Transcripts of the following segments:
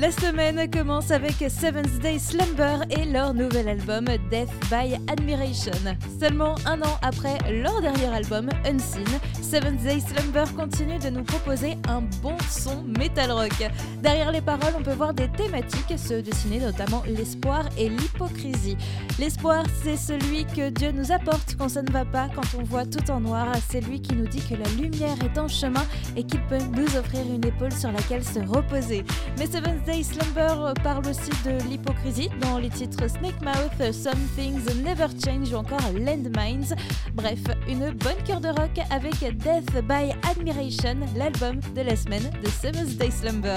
La semaine commence avec Seventh Day Slumber et leur nouvel album Death by Admiration. Seulement un an après leur dernier album Unseen, Seventh Day Slumber continue de nous proposer un bon son metal rock. Derrière les paroles, on peut voir des thématiques se dessiner notamment l'espoir et l'hypocrisie. L'espoir, c'est celui que Dieu nous apporte quand ça ne va pas, quand on voit tout en noir. C'est lui qui nous dit que la lumière est en chemin et qu'il peut nous offrir une épaule sur laquelle se reposer. Mais Seventh Day Slumber parle aussi de l'hypocrisie dans les titres Snake Mouth, Some Things Never Change ou encore Landmines. Bref, une bonne cœur de rock avec Death by Admiration, l'album de la semaine de Seventh Day Slumber.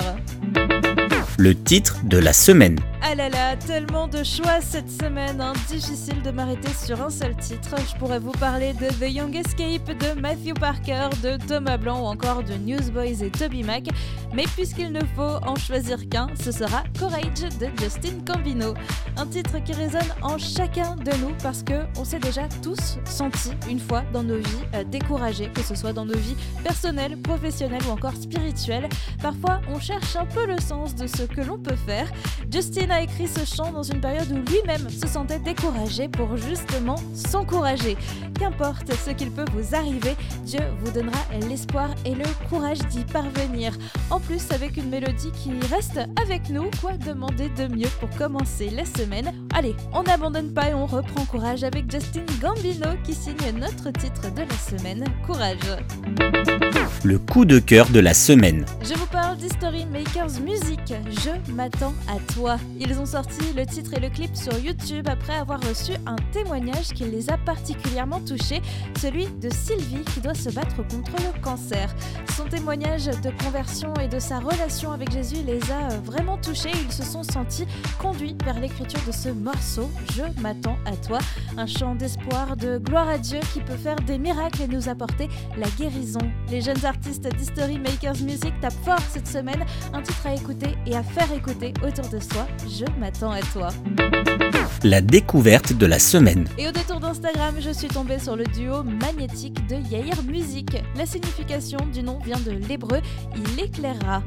Le titre de la semaine. Ah là là, tellement de choix cette semaine, hein. difficile de m'arrêter sur un seul titre. Je pourrais vous parler de The Young Escape, de Matthew Parker, de Thomas Blanc ou encore de Newsboys et Toby Mac. Mais puisqu'il ne faut en choisir qu'un, ce sera Courage de Justin Cambino. Un titre qui résonne en chacun de nous parce que on s'est déjà tous sentis une fois dans nos vies euh, découragés, que ce soit dans nos vies personnelles, professionnelles ou encore spirituelles. Parfois, on cherche un peu le sens de ce que l'on peut faire. Justin a écrit ce chant dans une période où lui-même se sentait découragé pour justement s'encourager. Qu'importe ce qu'il peut vous arriver, Dieu vous donnera l'espoir et le courage d'y parvenir. En plus, avec une mélodie qui reste avec nous, quoi demander de mieux pour commencer la semaine? Allez, on n'abandonne pas et on reprend courage avec Justin Gambino qui signe notre titre de la semaine, Courage. Le coup de cœur de la semaine. Je vous parle d'History Makers Music. Je m'attends à toi. Ils ont sorti le titre et le clip sur YouTube après avoir reçu un témoignage qui les a particulièrement touchés, celui de Sylvie qui doit se battre contre le cancer. Son témoignage de conversion et de sa relation avec Jésus les a vraiment touchés. Ils se sont sentis conduits vers l'écriture de ce morceau, Je m'attends à toi, un chant d'espoir, de gloire à Dieu qui peut faire des miracles et nous apporter la guérison. Les jeunes artistes d'History Makers Music tapent fort cette semaine, un titre à écouter et à faire écouter autour de soi, Je m'attends à toi. La découverte de la semaine. Et au détour d'Instagram, je suis tombée sur le duo magnétique de Yair Music. La signification du nom vient de l'hébreu, il éclairera.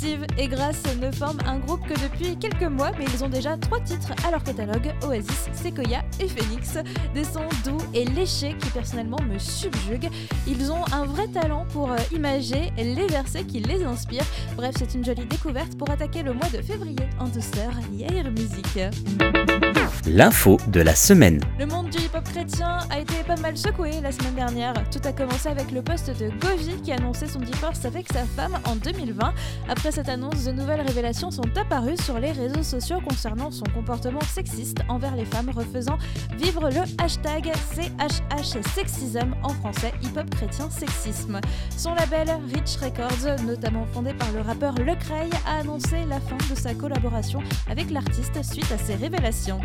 Steve et Grace ne forment un groupe que depuis quelques mois, mais ils ont déjà trois titres à leur catalogue Oasis, Sequoia et Phoenix. Des sons doux et léchés qui personnellement me subjuguent. Ils ont un vrai talent pour euh, imager les versets qui les inspirent. Bref, c'est une jolie découverte pour attaquer le mois de février en douceur. Yair Music. L'info de la semaine. Le monde chrétien a été pas mal secoué la semaine dernière. Tout a commencé avec le poste de Govi qui annonçait son divorce avec sa femme en 2020. Après cette annonce, de nouvelles révélations sont apparues sur les réseaux sociaux concernant son comportement sexiste envers les femmes, refaisant vivre le hashtag CHH Sexism en français hip-hop chrétien sexisme. Son label Rich Records, notamment fondé par le rappeur Lecrae, a annoncé la fin de sa collaboration avec l'artiste suite à ces révélations.